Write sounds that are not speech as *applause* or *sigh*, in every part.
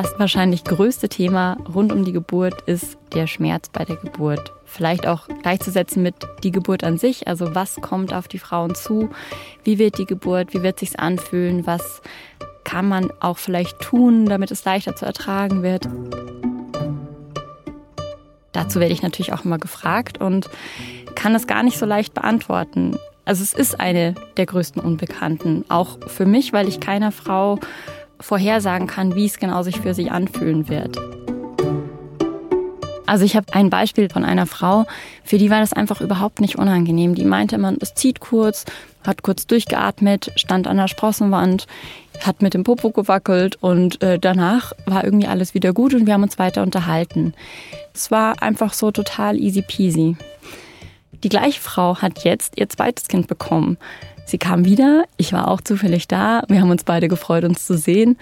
Das wahrscheinlich größte Thema rund um die Geburt ist der Schmerz bei der Geburt. Vielleicht auch gleichzusetzen mit die Geburt an sich. Also was kommt auf die Frauen zu? Wie wird die Geburt? Wie wird sich's anfühlen? Was kann man auch vielleicht tun, damit es leichter zu ertragen wird? Dazu werde ich natürlich auch immer gefragt und kann es gar nicht so leicht beantworten. Also es ist eine der größten Unbekannten, auch für mich, weil ich keiner Frau vorhersagen kann, wie es genau sich für sie anfühlen wird. Also ich habe ein Beispiel von einer Frau, für die war das einfach überhaupt nicht unangenehm. Die meinte immer, es zieht kurz, hat kurz durchgeatmet, stand an der Sprossenwand, hat mit dem Popo gewackelt und äh, danach war irgendwie alles wieder gut und wir haben uns weiter unterhalten. Es war einfach so total easy peasy. Die gleiche Frau hat jetzt ihr zweites Kind bekommen. Sie kam wieder, ich war auch zufällig da, wir haben uns beide gefreut, uns zu sehen.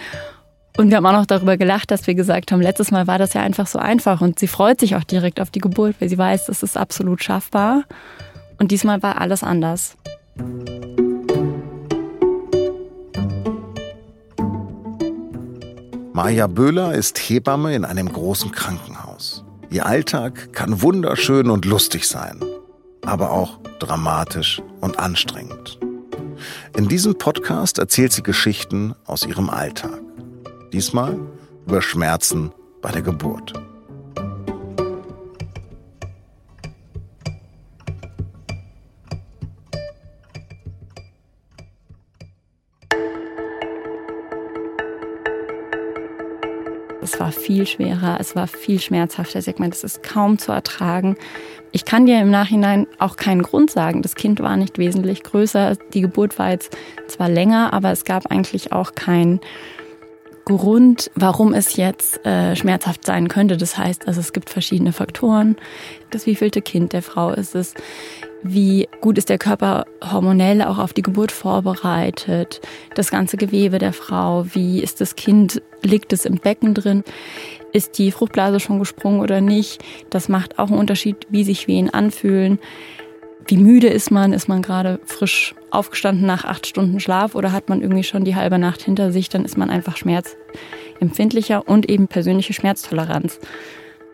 Und wir haben auch noch darüber gelacht, dass wir gesagt haben, letztes Mal war das ja einfach so einfach und sie freut sich auch direkt auf die Geburt, weil sie weiß, das ist absolut schaffbar. Und diesmal war alles anders. Maja Böhler ist Hebamme in einem großen Krankenhaus. Ihr Alltag kann wunderschön und lustig sein, aber auch dramatisch und anstrengend. In diesem Podcast erzählt sie Geschichten aus ihrem Alltag. Diesmal über Schmerzen bei der Geburt. Es war viel schwerer, es war viel schmerzhafter. Hat gemeint, es ist kaum zu ertragen. Ich kann dir im Nachhinein auch keinen Grund sagen. Das Kind war nicht wesentlich größer. Die Geburt war jetzt zwar länger, aber es gab eigentlich auch keinen Grund, warum es jetzt äh, schmerzhaft sein könnte. Das heißt, also es gibt verschiedene Faktoren. Das wievielte Kind der Frau ist es? Wie gut ist der Körper hormonell auch auf die Geburt vorbereitet? Das ganze Gewebe der Frau. Wie ist das Kind? Liegt es im Becken drin? Ist die Fruchtblase schon gesprungen oder nicht? Das macht auch einen Unterschied, wie sich Wehen anfühlen. Wie müde ist man? Ist man gerade frisch aufgestanden nach acht Stunden Schlaf oder hat man irgendwie schon die halbe Nacht hinter sich? Dann ist man einfach schmerzempfindlicher und eben persönliche Schmerztoleranz.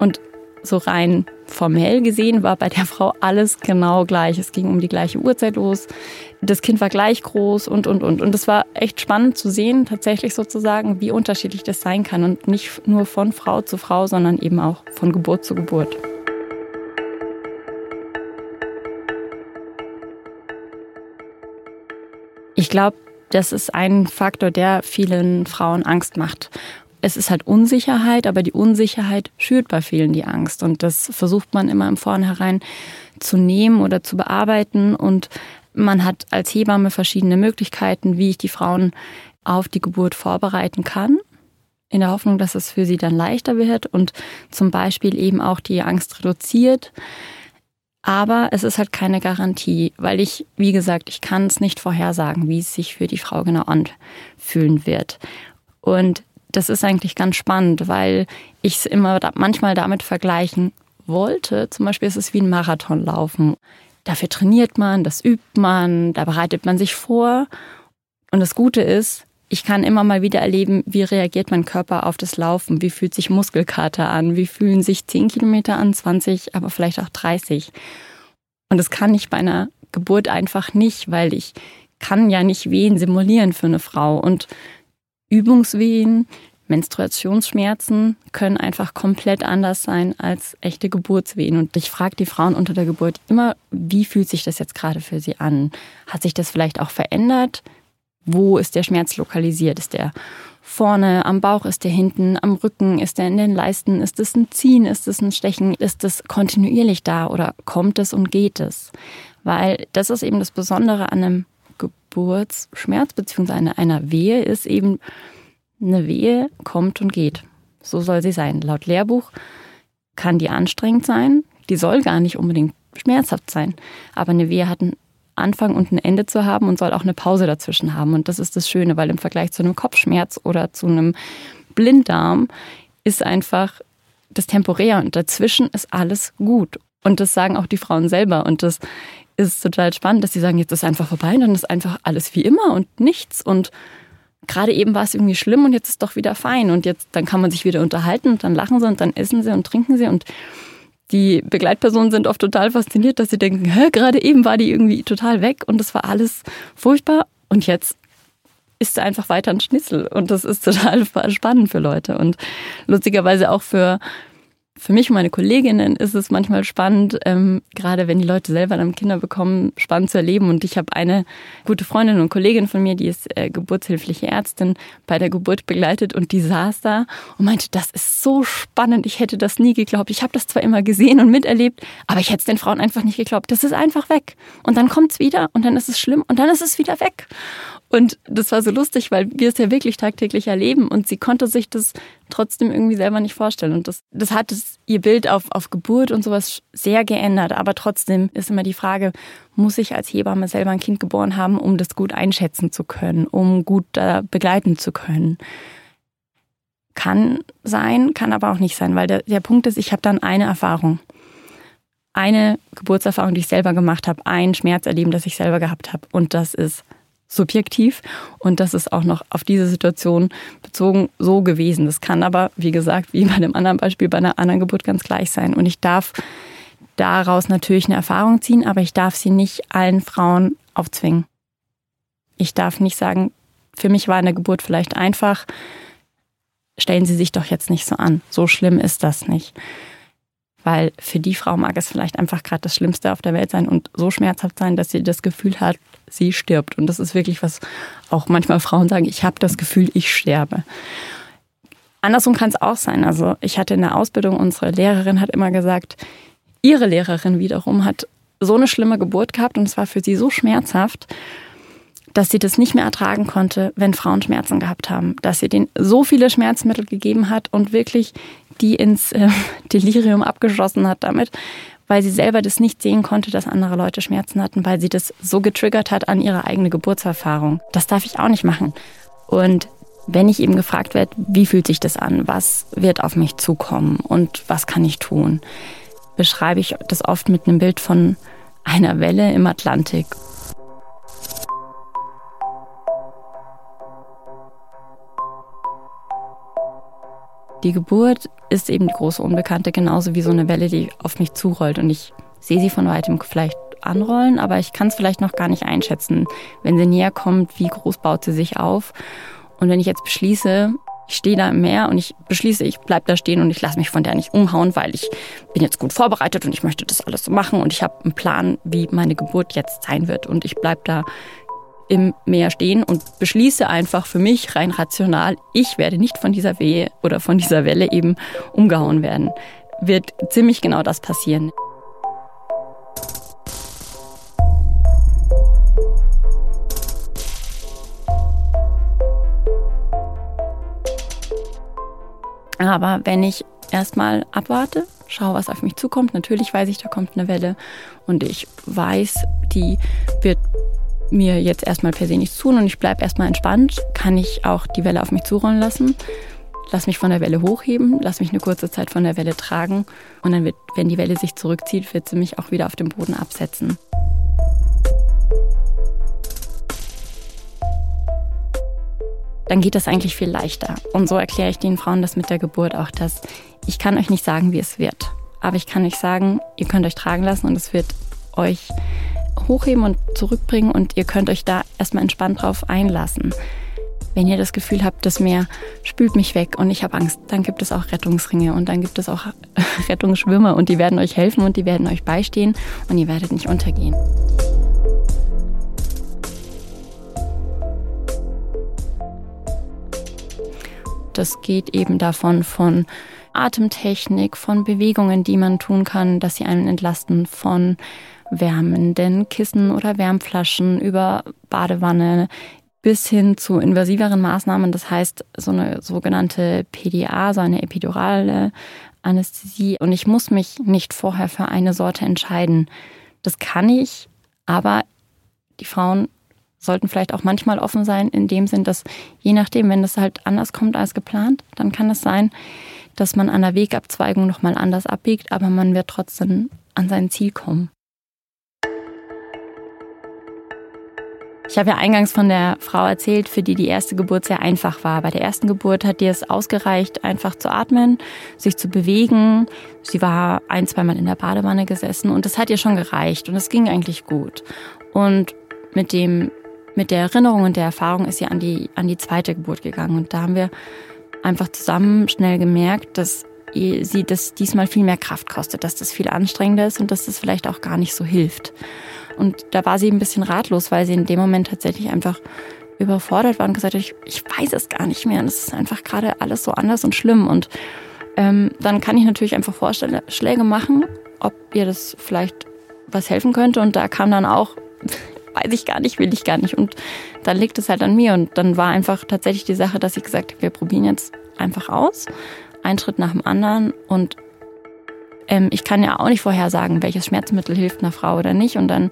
Und so rein formell gesehen war bei der Frau alles genau gleich. Es ging um die gleiche Uhrzeit los. Das Kind war gleich groß und, und, und. Und es war echt spannend zu sehen, tatsächlich sozusagen, wie unterschiedlich das sein kann. Und nicht nur von Frau zu Frau, sondern eben auch von Geburt zu Geburt. Ich glaube, das ist ein Faktor, der vielen Frauen Angst macht es ist halt Unsicherheit, aber die Unsicherheit schürt bei vielen die Angst. Und das versucht man immer im Vornherein zu nehmen oder zu bearbeiten. Und man hat als Hebamme verschiedene Möglichkeiten, wie ich die Frauen auf die Geburt vorbereiten kann. In der Hoffnung, dass es für sie dann leichter wird und zum Beispiel eben auch die Angst reduziert. Aber es ist halt keine Garantie, weil ich, wie gesagt, ich kann es nicht vorhersagen, wie es sich für die Frau genau anfühlen wird. Und das ist eigentlich ganz spannend, weil ich es immer da, manchmal damit vergleichen wollte. Zum Beispiel ist es wie ein Marathonlaufen. Dafür trainiert man, das übt man, da bereitet man sich vor. Und das Gute ist, ich kann immer mal wieder erleben, wie reagiert mein Körper auf das Laufen, wie fühlt sich Muskelkater an, wie fühlen sich 10 Kilometer an, 20, aber vielleicht auch 30. Und das kann ich bei einer Geburt einfach nicht, weil ich kann ja nicht Wehen simulieren für eine Frau. Und Übungswehen, Menstruationsschmerzen können einfach komplett anders sein als echte Geburtswehen. Und ich frage die Frauen unter der Geburt immer, wie fühlt sich das jetzt gerade für sie an? Hat sich das vielleicht auch verändert? Wo ist der Schmerz lokalisiert? Ist der vorne am Bauch? Ist der hinten am Rücken? Ist der in den Leisten? Ist es ein Ziehen? Ist es ein Stechen? Ist es kontinuierlich da oder kommt es und geht es? Weil das ist eben das Besondere an einem Geburtsschmerz bzw. einer Wehe ist eben, eine Wehe kommt und geht. So soll sie sein. Laut Lehrbuch kann die anstrengend sein, die soll gar nicht unbedingt schmerzhaft sein, aber eine Wehe hat einen Anfang und ein Ende zu haben und soll auch eine Pause dazwischen haben. Und das ist das Schöne, weil im Vergleich zu einem Kopfschmerz oder zu einem Blinddarm ist einfach das temporär und dazwischen ist alles gut. Und das sagen auch die Frauen selber. Und das ist total spannend, dass sie sagen, jetzt ist einfach vorbei und dann ist einfach alles wie immer und nichts. Und gerade eben war es irgendwie schlimm und jetzt ist doch wieder fein. Und jetzt dann kann man sich wieder unterhalten und dann lachen sie und dann essen sie und trinken sie. Und die Begleitpersonen sind oft total fasziniert, dass sie denken, hä, gerade eben war die irgendwie total weg und das war alles furchtbar. Und jetzt ist sie einfach weiter ein Schnitzel. Und das ist *laughs* total spannend für Leute. Und lustigerweise auch für für mich und meine Kolleginnen ist es manchmal spannend, ähm, gerade wenn die Leute selber dann Kinder bekommen, spannend zu erleben. Und ich habe eine gute Freundin und Kollegin von mir, die ist äh, geburtshilfliche Ärztin, bei der Geburt begleitet und die saß da und meinte, das ist so spannend, ich hätte das nie geglaubt. Ich habe das zwar immer gesehen und miterlebt, aber ich hätte es den Frauen einfach nicht geglaubt. Das ist einfach weg. Und dann kommt es wieder und dann ist es schlimm und dann ist es wieder weg. Und das war so lustig, weil wir es ja wirklich tagtäglich erleben und sie konnte sich das trotzdem irgendwie selber nicht vorstellen. Und das, das hat es, ihr Bild auf, auf Geburt und sowas sehr geändert. Aber trotzdem ist immer die Frage, muss ich als Hebamme selber ein Kind geboren haben, um das gut einschätzen zu können, um gut äh, begleiten zu können? Kann sein, kann aber auch nicht sein, weil der, der Punkt ist, ich habe dann eine Erfahrung. Eine Geburtserfahrung, die ich selber gemacht habe, ein Schmerzerleben, das ich selber gehabt habe. Und das ist subjektiv und das ist auch noch auf diese Situation bezogen so gewesen. Das kann aber, wie gesagt, wie bei dem anderen Beispiel bei einer anderen Geburt ganz gleich sein. Und ich darf daraus natürlich eine Erfahrung ziehen, aber ich darf sie nicht allen Frauen aufzwingen. Ich darf nicht sagen, für mich war eine Geburt vielleicht einfach, stellen Sie sich doch jetzt nicht so an. So schlimm ist das nicht. Weil für die Frau mag es vielleicht einfach gerade das Schlimmste auf der Welt sein und so schmerzhaft sein, dass sie das Gefühl hat, sie stirbt. Und das ist wirklich was auch manchmal Frauen sagen, ich habe das Gefühl, ich sterbe. Andersrum kann es auch sein. Also ich hatte in der Ausbildung, unsere Lehrerin hat immer gesagt, ihre Lehrerin wiederum hat so eine schlimme Geburt gehabt und es war für sie so schmerzhaft, dass sie das nicht mehr ertragen konnte, wenn Frauen Schmerzen gehabt haben. Dass sie denen so viele Schmerzmittel gegeben hat und wirklich die ins äh, *laughs* Delirium abgeschossen hat damit, weil sie selber das nicht sehen konnte, dass andere Leute Schmerzen hatten, weil sie das so getriggert hat an ihre eigene Geburtserfahrung. Das darf ich auch nicht machen. Und wenn ich eben gefragt werde, wie fühlt sich das an, was wird auf mich zukommen und was kann ich tun, beschreibe ich das oft mit einem Bild von einer Welle im Atlantik Die Geburt ist eben die große Unbekannte, genauso wie so eine Welle, die auf mich zurollt. Und ich sehe sie von weitem vielleicht anrollen, aber ich kann es vielleicht noch gar nicht einschätzen. Wenn sie näher kommt, wie groß baut sie sich auf? Und wenn ich jetzt beschließe, ich stehe da im Meer und ich beschließe, ich bleibe da stehen und ich lasse mich von der nicht umhauen, weil ich bin jetzt gut vorbereitet und ich möchte das alles so machen und ich habe einen Plan, wie meine Geburt jetzt sein wird und ich bleibe da im Meer stehen und beschließe einfach für mich rein rational, ich werde nicht von dieser Wehe oder von dieser Welle eben umgehauen werden, wird ziemlich genau das passieren. Aber wenn ich erstmal abwarte, schaue, was auf mich zukommt, natürlich weiß ich, da kommt eine Welle und ich weiß, die wird mir jetzt erstmal per se nichts tun und ich bleibe erstmal entspannt, kann ich auch die Welle auf mich zurollen lassen. Lass mich von der Welle hochheben, lass mich eine kurze Zeit von der Welle tragen und dann wird, wenn die Welle sich zurückzieht, wird sie mich auch wieder auf dem Boden absetzen. Dann geht das eigentlich viel leichter. Und so erkläre ich den Frauen das mit der Geburt auch, dass ich kann euch nicht sagen, wie es wird. Aber ich kann euch sagen, ihr könnt euch tragen lassen und es wird euch hochheben und zurückbringen und ihr könnt euch da erstmal entspannt drauf einlassen. Wenn ihr das Gefühl habt, das Meer spült mich weg und ich habe Angst, dann gibt es auch Rettungsringe und dann gibt es auch *laughs* Rettungsschwimmer und die werden euch helfen und die werden euch beistehen und ihr werdet nicht untergehen. Das geht eben davon von Atemtechnik, von Bewegungen, die man tun kann, dass sie einen entlasten, von wärmenden Kissen oder Wärmflaschen über Badewanne bis hin zu invasiveren Maßnahmen, das heißt so eine sogenannte PDA, so eine epidurale Anästhesie. Und ich muss mich nicht vorher für eine Sorte entscheiden. Das kann ich, aber die Frauen sollten vielleicht auch manchmal offen sein, in dem Sinn, dass je nachdem, wenn das halt anders kommt als geplant, dann kann es sein, dass man an der Wegabzweigung nochmal anders abbiegt, aber man wird trotzdem an sein Ziel kommen. Ich habe ja eingangs von der Frau erzählt, für die die erste Geburt sehr einfach war. Bei der ersten Geburt hat ihr es ausgereicht, einfach zu atmen, sich zu bewegen. Sie war ein, zweimal in der Badewanne gesessen und das hat ihr schon gereicht und es ging eigentlich gut. Und mit dem, mit der Erinnerung und der Erfahrung ist sie an die, an die zweite Geburt gegangen und da haben wir einfach zusammen schnell gemerkt, dass sie das diesmal viel mehr Kraft kostet, dass das viel anstrengender ist und dass das vielleicht auch gar nicht so hilft. Und da war sie ein bisschen ratlos, weil sie in dem Moment tatsächlich einfach überfordert war und gesagt hat, ich, ich weiß es gar nicht mehr. Und es ist einfach gerade alles so anders und schlimm. Und ähm, dann kann ich natürlich einfach Vorschläge machen, ob ihr das vielleicht was helfen könnte. Und da kam dann auch, *laughs* weiß ich gar nicht, will ich gar nicht. Und dann liegt es halt an mir. Und dann war einfach tatsächlich die Sache, dass ich gesagt habe, wir probieren jetzt einfach aus. Ein Schritt nach dem anderen. Und ähm, ich kann ja auch nicht vorhersagen, welches Schmerzmittel hilft einer Frau oder nicht. Und dann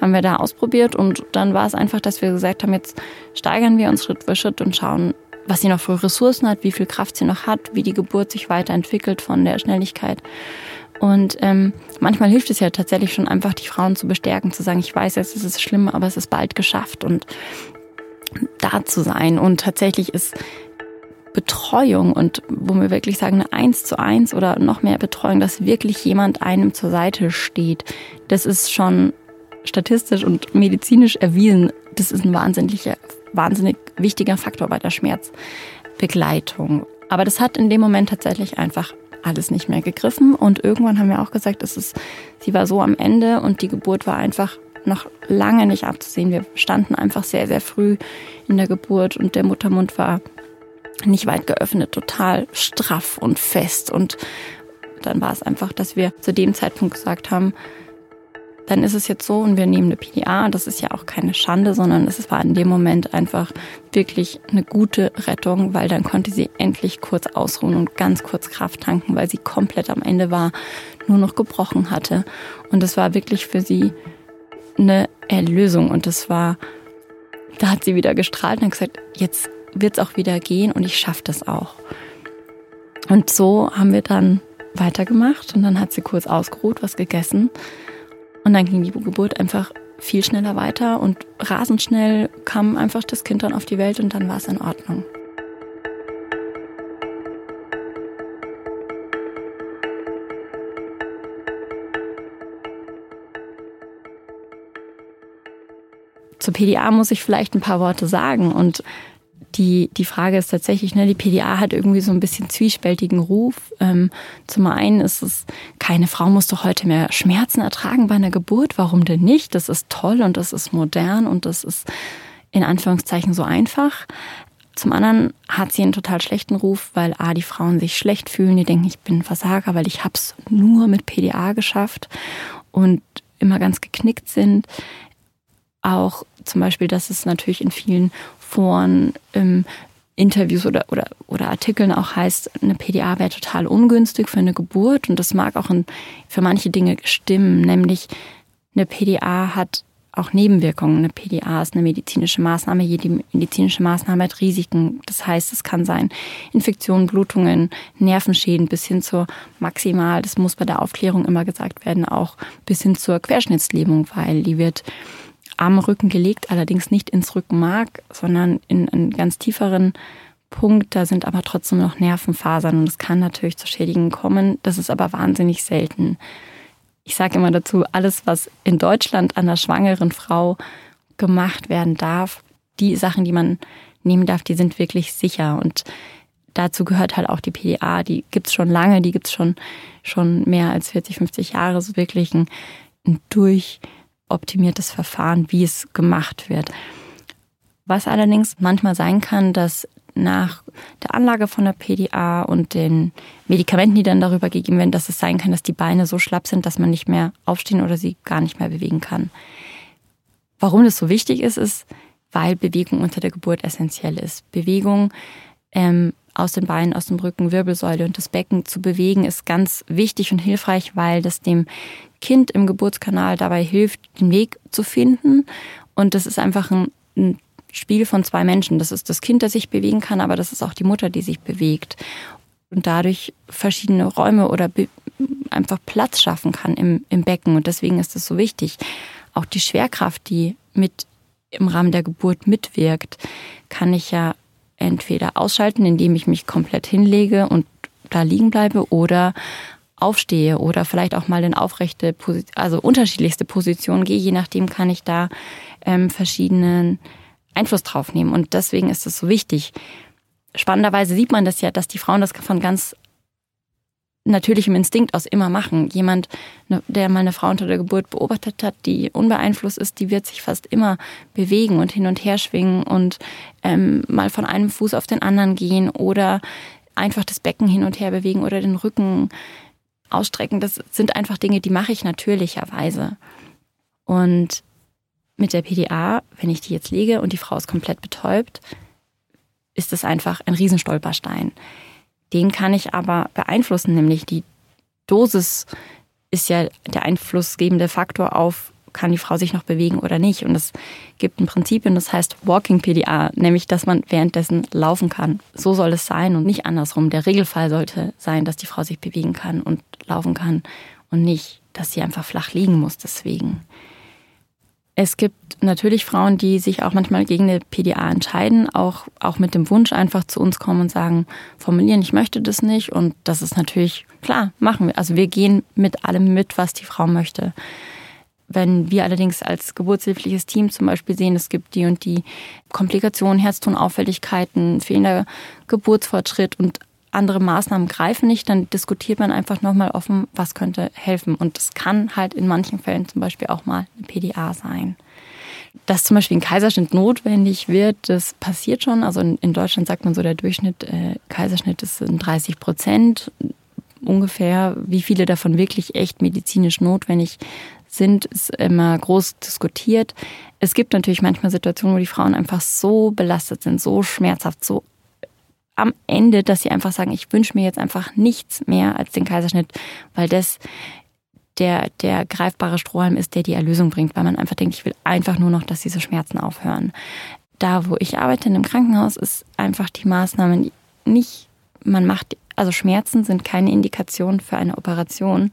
haben wir da ausprobiert und dann war es einfach, dass wir gesagt haben, jetzt steigern wir uns Schritt für Schritt und schauen, was sie noch für Ressourcen hat, wie viel Kraft sie noch hat, wie die Geburt sich weiterentwickelt von der Schnelligkeit. Und ähm, manchmal hilft es ja tatsächlich schon einfach, die Frauen zu bestärken, zu sagen, ich weiß, jetzt ist es schlimm, aber es ist bald geschafft und da zu sein. Und tatsächlich ist Betreuung und wo wir wirklich sagen, eine Eins zu eins oder noch mehr Betreuung, dass wirklich jemand einem zur Seite steht, das ist schon statistisch und medizinisch erwiesen. Das ist ein wahnsinniger, wahnsinnig wichtiger Faktor bei der Schmerzbegleitung. Aber das hat in dem Moment tatsächlich einfach alles nicht mehr gegriffen und irgendwann haben wir auch gesagt, es ist, sie war so am Ende und die Geburt war einfach noch lange nicht abzusehen. Wir standen einfach sehr, sehr früh in der Geburt und der Muttermund war nicht weit geöffnet, total straff und fest. Und dann war es einfach, dass wir zu dem Zeitpunkt gesagt haben, dann ist es jetzt so und wir nehmen eine PDA. Das ist ja auch keine Schande, sondern es war in dem Moment einfach wirklich eine gute Rettung, weil dann konnte sie endlich kurz ausruhen und ganz kurz Kraft tanken, weil sie komplett am Ende war, nur noch gebrochen hatte. Und das war wirklich für sie eine Erlösung. Und das war, da hat sie wieder gestrahlt und gesagt, jetzt wird es auch wieder gehen und ich schaffe das auch. Und so haben wir dann weitergemacht und dann hat sie kurz ausgeruht, was gegessen und dann ging die Geburt einfach viel schneller weiter und rasend schnell kam einfach das Kind dann auf die Welt und dann war es in Ordnung. Zur PDA muss ich vielleicht ein paar Worte sagen und die, die Frage ist tatsächlich, ne, die PDA hat irgendwie so ein bisschen zwiespältigen Ruf. Ähm, zum einen ist es, keine Frau muss doch heute mehr Schmerzen ertragen bei einer Geburt. Warum denn nicht? Das ist toll und das ist modern und das ist in Anführungszeichen so einfach. Zum anderen hat sie einen total schlechten Ruf, weil A, die Frauen sich schlecht fühlen, die denken, ich bin ein Versager, weil ich hab's nur mit PDA geschafft und immer ganz geknickt sind. Auch zum Beispiel, dass es natürlich in vielen Foren, ähm, Interviews oder, oder, oder Artikeln auch heißt, eine PDA wäre total ungünstig für eine Geburt. Und das mag auch in, für manche Dinge stimmen, nämlich eine PDA hat auch Nebenwirkungen. Eine PDA ist eine medizinische Maßnahme. Jede medizinische Maßnahme hat Risiken. Das heißt, es kann sein Infektionen, Blutungen, Nervenschäden bis hin zur maximal, das muss bei der Aufklärung immer gesagt werden, auch bis hin zur Querschnittslähmung, weil die wird am Rücken gelegt, allerdings nicht ins Rückenmark, sondern in einen ganz tieferen Punkt. Da sind aber trotzdem noch Nervenfasern und es kann natürlich zu Schädigungen kommen. Das ist aber wahnsinnig selten. Ich sage immer dazu, alles, was in Deutschland an der schwangeren Frau gemacht werden darf, die Sachen, die man nehmen darf, die sind wirklich sicher. Und dazu gehört halt auch die PDA, die gibt's schon lange, die gibt's schon, schon mehr als 40, 50 Jahre, so wirklich ein, ein durch optimiertes Verfahren, wie es gemacht wird. Was allerdings manchmal sein kann, dass nach der Anlage von der PDA und den Medikamenten, die dann darüber gegeben werden, dass es sein kann, dass die Beine so schlapp sind, dass man nicht mehr aufstehen oder sie gar nicht mehr bewegen kann. Warum das so wichtig ist, ist, weil Bewegung unter der Geburt essentiell ist. Bewegung ähm, aus den Beinen, aus dem Rücken, Wirbelsäule und das Becken zu bewegen, ist ganz wichtig und hilfreich, weil das dem Kind im Geburtskanal dabei hilft, den Weg zu finden. Und das ist einfach ein, ein Spiel von zwei Menschen. Das ist das Kind, das sich bewegen kann, aber das ist auch die Mutter, die sich bewegt. Und dadurch verschiedene Räume oder einfach Platz schaffen kann im, im Becken. Und deswegen ist es so wichtig. Auch die Schwerkraft, die mit im Rahmen der Geburt mitwirkt, kann ich ja entweder ausschalten, indem ich mich komplett hinlege und da liegen bleibe oder aufstehe oder vielleicht auch mal in aufrechte, also unterschiedlichste Positionen gehe. Je nachdem kann ich da ähm, verschiedenen Einfluss drauf nehmen. Und deswegen ist es so wichtig. Spannenderweise sieht man das ja, dass die Frauen das von ganz natürlichem Instinkt aus immer machen. Jemand, ne, der mal eine Frau unter der Geburt beobachtet hat, die unbeeinflusst ist, die wird sich fast immer bewegen und hin und her schwingen und ähm, mal von einem Fuß auf den anderen gehen oder einfach das Becken hin und her bewegen oder den Rücken ausstrecken. Das sind einfach Dinge, die mache ich natürlicherweise. Und mit der PDA, wenn ich die jetzt lege und die Frau ist komplett betäubt, ist das einfach ein Riesenstolperstein. Den kann ich aber beeinflussen, nämlich die Dosis ist ja der einflussgebende Faktor auf, kann die Frau sich noch bewegen oder nicht. Und es gibt ein Prinzip, und das heißt Walking PDA, nämlich dass man währenddessen laufen kann. So soll es sein und nicht andersrum. Der Regelfall sollte sein, dass die Frau sich bewegen kann und laufen kann und nicht, dass sie einfach flach liegen muss deswegen. Es gibt natürlich Frauen, die sich auch manchmal gegen eine PDA entscheiden, auch, auch mit dem Wunsch einfach zu uns kommen und sagen, formulieren, ich möchte das nicht. Und das ist natürlich klar, machen wir. Also wir gehen mit allem mit, was die Frau möchte. Wenn wir allerdings als geburtshilfliches Team zum Beispiel sehen, es gibt die und die Komplikationen, Herztonauffälligkeiten, fehlender Geburtsfortschritt und andere Maßnahmen greifen nicht, dann diskutiert man einfach nochmal offen, was könnte helfen. Und es kann halt in manchen Fällen zum Beispiel auch mal eine PDA sein. Dass zum Beispiel ein Kaiserschnitt notwendig wird, das passiert schon. Also in, Deutschland sagt man so, der Durchschnitt äh, Kaiserschnitt ist 30 Prozent ungefähr. Wie viele davon wirklich echt medizinisch notwendig sind, ist immer groß diskutiert. Es gibt natürlich manchmal Situationen, wo die Frauen einfach so belastet sind, so schmerzhaft, so am Ende, dass sie einfach sagen, ich wünsche mir jetzt einfach nichts mehr als den Kaiserschnitt, weil das der, der greifbare Strohhalm ist, der die Erlösung bringt, weil man einfach denkt, ich will einfach nur noch, dass diese Schmerzen aufhören. Da, wo ich arbeite in einem Krankenhaus, ist einfach die Maßnahme nicht, man macht, also Schmerzen sind keine Indikation für eine Operation.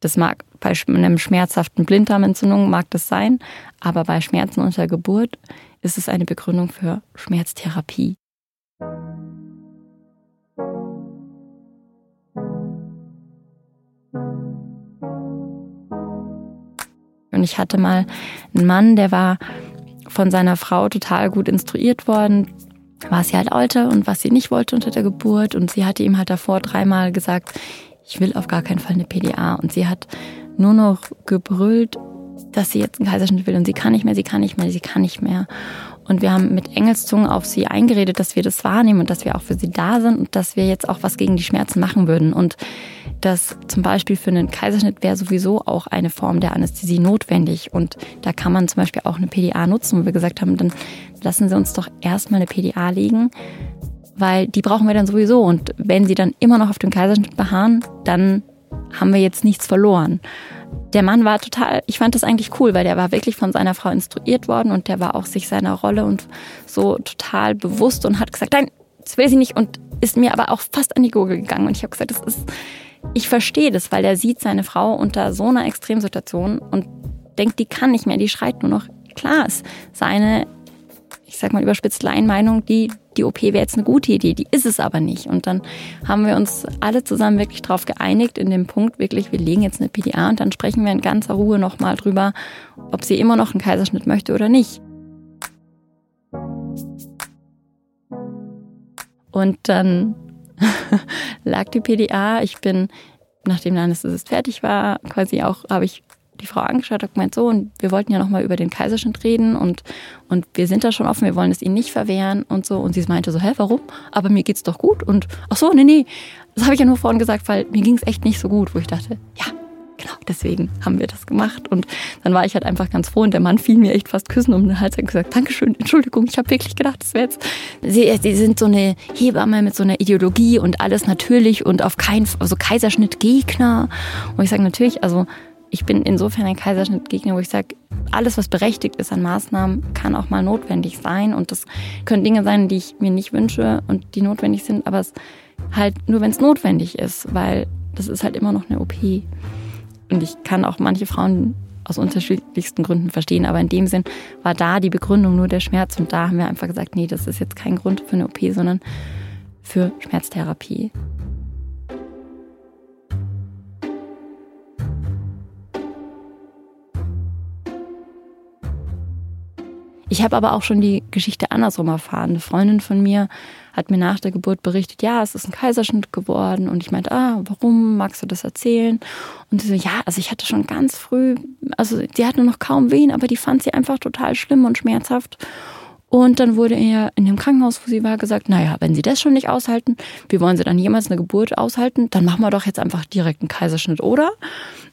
Das mag bei einem schmerzhaften Blinddarmentzündung mag das sein, aber bei Schmerzen unter Geburt ist es eine Begründung für Schmerztherapie. Und ich hatte mal einen Mann, der war von seiner Frau total gut instruiert worden, was sie halt wollte und was sie nicht wollte unter der Geburt. Und sie hatte ihm halt davor dreimal gesagt, ich will auf gar keinen Fall eine PDA. Und sie hat nur noch gebrüllt, dass sie jetzt einen Kaiserschnitt will und sie kann nicht mehr, sie kann nicht mehr, sie kann nicht mehr. Und wir haben mit Engelszungen auf sie eingeredet, dass wir das wahrnehmen und dass wir auch für sie da sind und dass wir jetzt auch was gegen die Schmerzen machen würden. Und dass zum Beispiel für einen Kaiserschnitt wäre sowieso auch eine Form der Anästhesie notwendig. Und da kann man zum Beispiel auch eine PDA nutzen, wo wir gesagt haben, dann lassen Sie uns doch erstmal eine PDA legen, weil die brauchen wir dann sowieso. Und wenn Sie dann immer noch auf dem Kaiserschnitt beharren, dann haben wir jetzt nichts verloren der Mann war total, ich fand das eigentlich cool, weil der war wirklich von seiner Frau instruiert worden und der war auch sich seiner Rolle und so total bewusst und hat gesagt, nein, das will sie nicht und ist mir aber auch fast an die Gurgel gegangen und ich habe gesagt, das ist, ich verstehe das, weil er sieht seine Frau unter so einer Extremsituation und denkt, die kann nicht mehr, die schreit nur noch. Klar ist seine, ich sag mal überspitzt Laienmeinung, die die OP wäre jetzt eine gute Idee, die ist es aber nicht. Und dann haben wir uns alle zusammen wirklich darauf geeinigt, in dem Punkt wirklich, wir legen jetzt eine PDA und dann sprechen wir in ganzer Ruhe nochmal drüber, ob sie immer noch einen Kaiserschnitt möchte oder nicht. Und dann *laughs* lag die PDA. Ich bin, nachdem Anästhesist fertig war, quasi auch, habe ich die Frau angeschaut, hat gemeint, so, und wir wollten ja nochmal über den Kaiserschnitt reden und, und wir sind da schon offen, wir wollen es ihnen nicht verwehren und so. Und sie meinte so, hä, warum? Aber mir geht's doch gut. Und ach so, nee, nee, das habe ich ja nur vorhin gesagt, weil mir ging's echt nicht so gut, wo ich dachte, ja, genau, deswegen haben wir das gemacht. Und dann war ich halt einfach ganz froh und der Mann fiel mir echt fast küssen um den Hals und gesagt, Dankeschön, Entschuldigung, ich habe wirklich gedacht, das wäre jetzt. Sie, sie sind so eine Hebamme mit so einer Ideologie und alles natürlich und auf keinen, also Kaiserschnitt-Gegner. Und ich sage natürlich, also ich bin insofern ein Kaiserschnittgegner, wo ich sage, alles, was berechtigt ist an Maßnahmen, kann auch mal notwendig sein. Und das können Dinge sein, die ich mir nicht wünsche und die notwendig sind, aber es halt nur, wenn es notwendig ist, weil das ist halt immer noch eine OP. Und ich kann auch manche Frauen aus unterschiedlichsten Gründen verstehen. Aber in dem Sinn war da die Begründung nur der Schmerz. Und da haben wir einfach gesagt, nee, das ist jetzt kein Grund für eine OP, sondern für Schmerztherapie. Ich habe aber auch schon die Geschichte andersrum erfahren. Eine Freundin von mir hat mir nach der Geburt berichtet, ja, es ist ein Kaiserschnitt geworden. Und ich meinte, ah, warum magst du das erzählen? Und sie so, ja, also ich hatte schon ganz früh, also sie hatte noch kaum Wehen, aber die fand sie einfach total schlimm und schmerzhaft. Und dann wurde ihr in dem Krankenhaus, wo sie war, gesagt, naja, wenn sie das schon nicht aushalten, wie wollen sie dann jemals eine Geburt aushalten? Dann machen wir doch jetzt einfach direkt einen Kaiserschnitt, oder?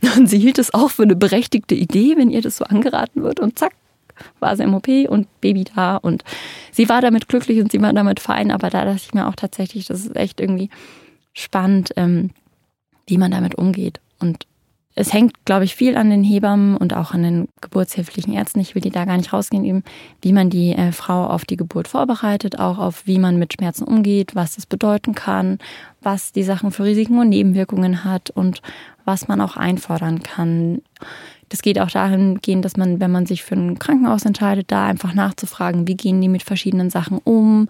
*laughs* Und sie hielt es auch für eine berechtigte Idee, wenn ihr das so angeraten wird. Und zack, war sie im OP und Baby da und sie war damit glücklich und sie war damit fein, aber da dachte ich mir auch tatsächlich, das ist echt irgendwie spannend, ähm, wie man damit umgeht. Und es hängt, glaube ich, viel an den Hebammen und auch an den geburtshilflichen Ärzten. Ich will die da gar nicht rausgehen, eben, wie man die äh, Frau auf die Geburt vorbereitet, auch auf wie man mit Schmerzen umgeht, was das bedeuten kann, was die Sachen für Risiken und Nebenwirkungen hat und was man auch einfordern kann. Das geht auch dahingehend, dass man, wenn man sich für ein Krankenhaus entscheidet, da einfach nachzufragen, wie gehen die mit verschiedenen Sachen um,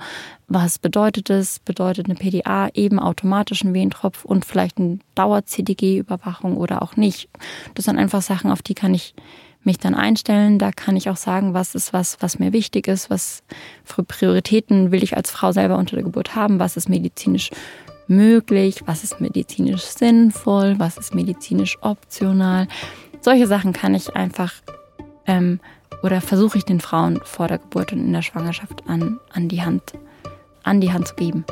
was bedeutet es, bedeutet eine PDA eben automatischen Wehentropf und vielleicht eine Dauer-CDG-Überwachung oder auch nicht. Das sind einfach Sachen, auf die kann ich mich dann einstellen. Da kann ich auch sagen, was ist was, was mir wichtig ist, was für Prioritäten will ich als Frau selber unter der Geburt haben, was ist medizinisch möglich, was ist medizinisch sinnvoll, was ist medizinisch optional. Solche Sachen kann ich einfach ähm, oder versuche ich den Frauen vor der Geburt und in der Schwangerschaft an, an, die Hand, an die Hand zu geben.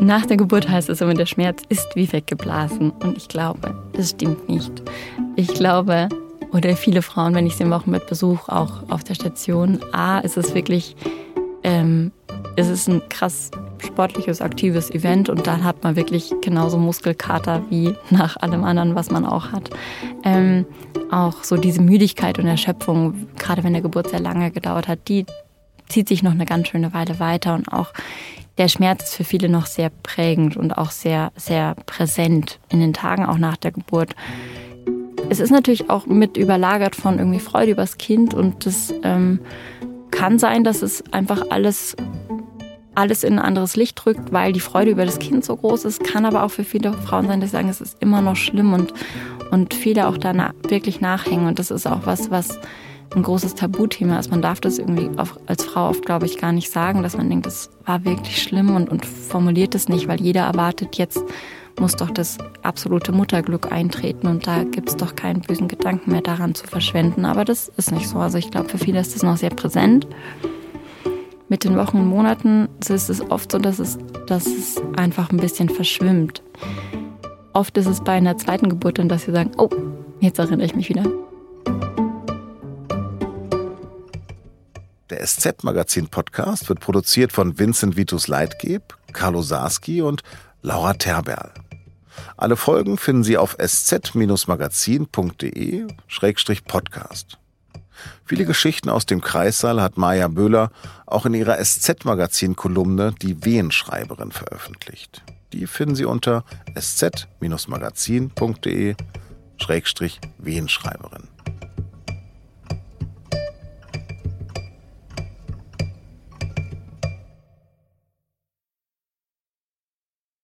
Nach der Geburt heißt es immer, der Schmerz ist wie weggeblasen. Und ich glaube, das stimmt nicht. Ich glaube, oder viele Frauen, wenn ich sie im Wochenbett besuche, auch auf der Station, A, ist es wirklich, ähm, ist es ein krass sportliches, aktives Event und dann hat man wirklich genauso Muskelkater wie nach allem anderen, was man auch hat. Ähm, auch so diese Müdigkeit und Erschöpfung, gerade wenn der Geburt sehr lange gedauert hat, die zieht sich noch eine ganz schöne Weile weiter und auch der Schmerz ist für viele noch sehr prägend und auch sehr, sehr präsent in den Tagen auch nach der Geburt. Es ist natürlich auch mit überlagert von irgendwie Freude übers Kind und das ähm, kann sein, dass es einfach alles alles in ein anderes Licht rückt, weil die Freude über das Kind so groß ist. Kann aber auch für viele Frauen sein, die sagen, es ist immer noch schlimm und, und viele auch da wirklich nachhängen. Und das ist auch was, was ein großes Tabuthema ist. Man darf das irgendwie als Frau oft, glaube ich, gar nicht sagen, dass man denkt, das war wirklich schlimm und, und formuliert es nicht, weil jeder erwartet, jetzt muss doch das absolute Mutterglück eintreten und da gibt es doch keinen bösen Gedanken mehr daran zu verschwenden. Aber das ist nicht so. Also ich glaube, für viele ist das noch sehr präsent mit den Wochen und Monaten ist es oft so, dass es, dass es einfach ein bisschen verschwimmt. Oft ist es bei einer zweiten Geburt dann, dass sie sagen, oh, jetzt erinnere ich mich wieder. Der SZ-Magazin-Podcast wird produziert von Vincent Vitus Leitgeb, Carlo Sarski und Laura Terberl. Alle Folgen finden Sie auf sz-magazin.de-podcast. Viele Geschichten aus dem Kreissaal hat Maja Böhler auch in ihrer SZ-Magazin-Kolumne Die Wehenschreiberin veröffentlicht. Die finden Sie unter sz-magazin.de-wehenschreiberin.